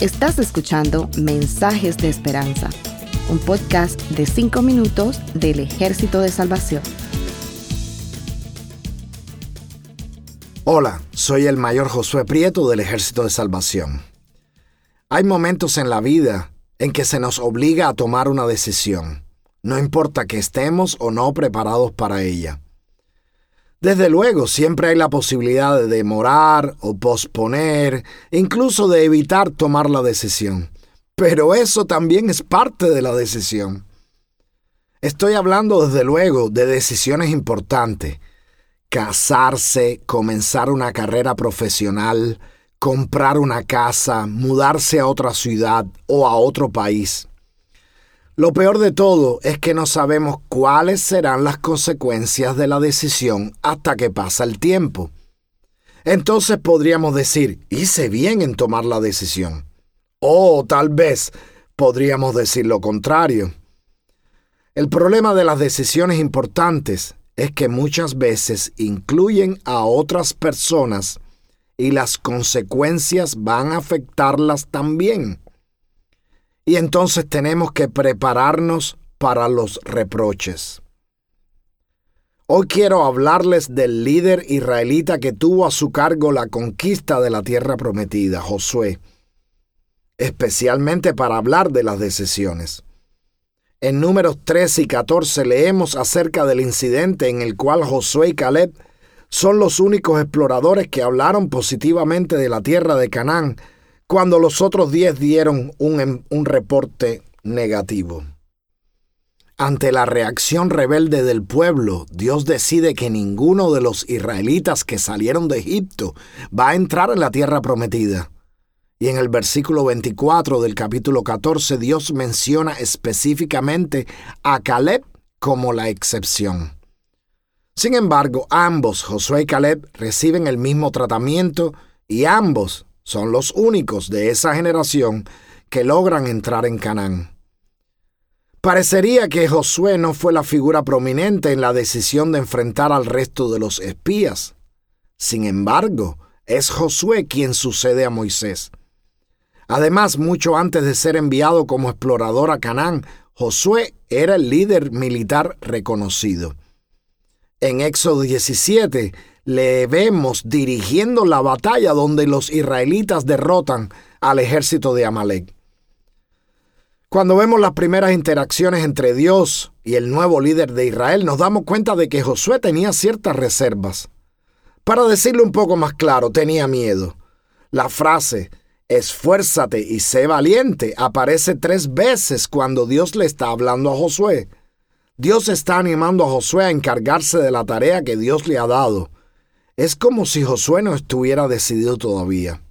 Estás escuchando Mensajes de Esperanza, un podcast de 5 minutos del Ejército de Salvación. Hola, soy el mayor Josué Prieto del Ejército de Salvación. Hay momentos en la vida en que se nos obliga a tomar una decisión, no importa que estemos o no preparados para ella. Desde luego, siempre hay la posibilidad de demorar o posponer, incluso de evitar tomar la decisión. Pero eso también es parte de la decisión. Estoy hablando desde luego de decisiones importantes. Casarse, comenzar una carrera profesional, comprar una casa, mudarse a otra ciudad o a otro país. Lo peor de todo es que no sabemos cuáles serán las consecuencias de la decisión hasta que pasa el tiempo. Entonces podríamos decir, hice bien en tomar la decisión. O tal vez podríamos decir lo contrario. El problema de las decisiones importantes es que muchas veces incluyen a otras personas y las consecuencias van a afectarlas también y entonces tenemos que prepararnos para los reproches. Hoy quiero hablarles del líder israelita que tuvo a su cargo la conquista de la tierra prometida, Josué, especialmente para hablar de las decisiones. En números 13 y 14 leemos acerca del incidente en el cual Josué y Caleb son los únicos exploradores que hablaron positivamente de la tierra de Canaán cuando los otros diez dieron un, em, un reporte negativo. Ante la reacción rebelde del pueblo, Dios decide que ninguno de los israelitas que salieron de Egipto va a entrar en la tierra prometida. Y en el versículo 24 del capítulo 14 Dios menciona específicamente a Caleb como la excepción. Sin embargo, ambos, Josué y Caleb, reciben el mismo tratamiento y ambos son los únicos de esa generación que logran entrar en Canaán. Parecería que Josué no fue la figura prominente en la decisión de enfrentar al resto de los espías. Sin embargo, es Josué quien sucede a Moisés. Además, mucho antes de ser enviado como explorador a Canaán, Josué era el líder militar reconocido. En Éxodo 17, le vemos dirigiendo la batalla donde los israelitas derrotan al ejército de Amalek. Cuando vemos las primeras interacciones entre Dios y el nuevo líder de Israel, nos damos cuenta de que Josué tenía ciertas reservas. Para decirlo un poco más claro, tenía miedo. La frase esfuérzate y sé valiente aparece tres veces cuando Dios le está hablando a Josué. Dios está animando a Josué a encargarse de la tarea que Dios le ha dado es como si Josué no estuviera decidido todavía.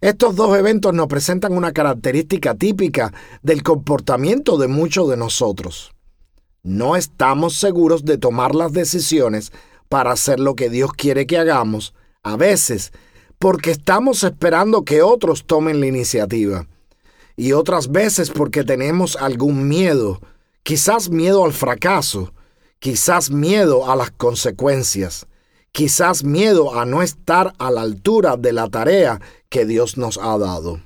Estos dos eventos nos presentan una característica típica del comportamiento de muchos de nosotros. No estamos seguros de tomar las decisiones para hacer lo que Dios quiere que hagamos, a veces porque estamos esperando que otros tomen la iniciativa, y otras veces porque tenemos algún miedo, quizás miedo al fracaso, quizás miedo a las consecuencias quizás miedo a no estar a la altura de la tarea que Dios nos ha dado.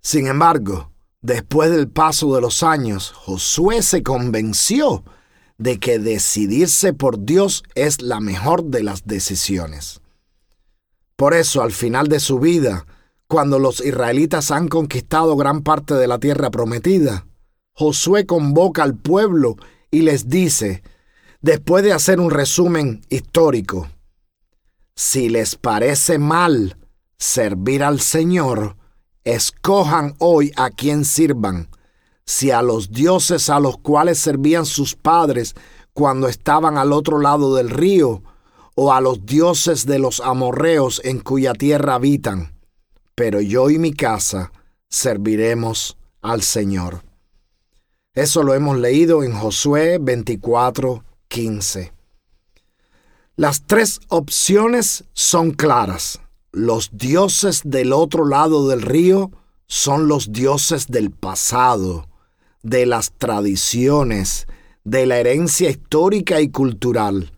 Sin embargo, después del paso de los años, Josué se convenció de que decidirse por Dios es la mejor de las decisiones. Por eso, al final de su vida, cuando los israelitas han conquistado gran parte de la tierra prometida, Josué convoca al pueblo y les dice, después de hacer un resumen histórico. Si les parece mal servir al Señor, escojan hoy a quien sirvan, si a los dioses a los cuales servían sus padres cuando estaban al otro lado del río, o a los dioses de los amorreos en cuya tierra habitan. Pero yo y mi casa serviremos al Señor. Eso lo hemos leído en Josué 24, 15. Las tres opciones son claras. Los dioses del otro lado del río son los dioses del pasado, de las tradiciones, de la herencia histórica y cultural.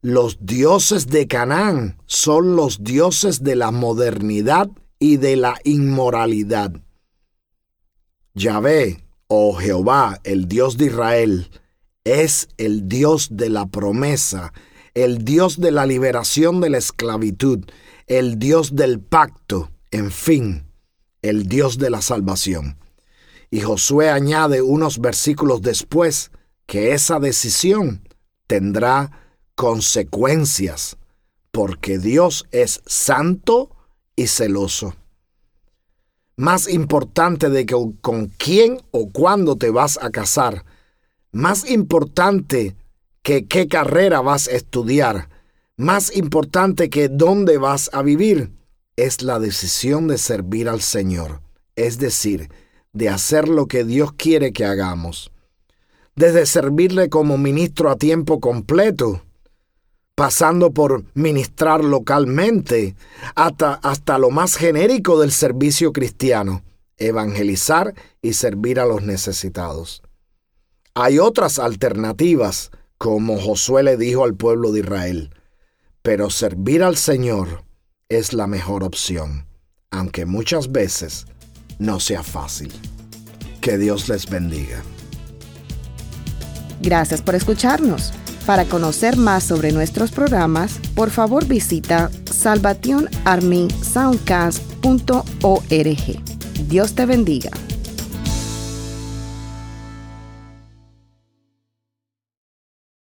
Los dioses de Canaán son los dioses de la modernidad y de la inmoralidad. Yahvé, o oh Jehová, el Dios de Israel, es el Dios de la promesa, el Dios de la liberación de la esclavitud, el Dios del pacto, en fin, el Dios de la salvación. Y Josué añade unos versículos después que esa decisión tendrá consecuencias, porque Dios es santo y celoso. Más importante de que con quién o cuándo te vas a casar, más importante que qué carrera vas a estudiar, más importante que dónde vas a vivir, es la decisión de servir al Señor, es decir, de hacer lo que Dios quiere que hagamos. Desde servirle como ministro a tiempo completo, pasando por ministrar localmente, hasta, hasta lo más genérico del servicio cristiano, evangelizar y servir a los necesitados. Hay otras alternativas, como Josué le dijo al pueblo de Israel, pero servir al Señor es la mejor opción, aunque muchas veces no sea fácil. Que Dios les bendiga. Gracias por escucharnos. Para conocer más sobre nuestros programas, por favor visita salvationarmysoundcast.org. Dios te bendiga.